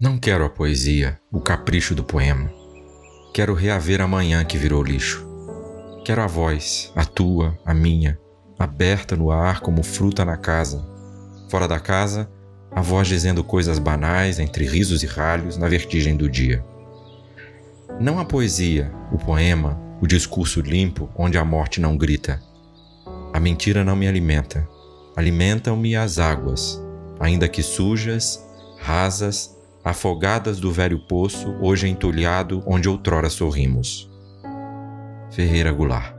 Não quero a poesia, o capricho do poema. Quero reaver a manhã que virou lixo. Quero a voz, a tua, a minha, aberta no ar como fruta na casa. Fora da casa, a voz dizendo coisas banais entre risos e ralhos na vertigem do dia. Não a poesia, o poema, o discurso limpo onde a morte não grita. A mentira não me alimenta. Alimentam-me as águas, ainda que sujas, rasas, afogadas do velho poço, hoje entulhado onde outrora sorrimos. Ferreira Goulart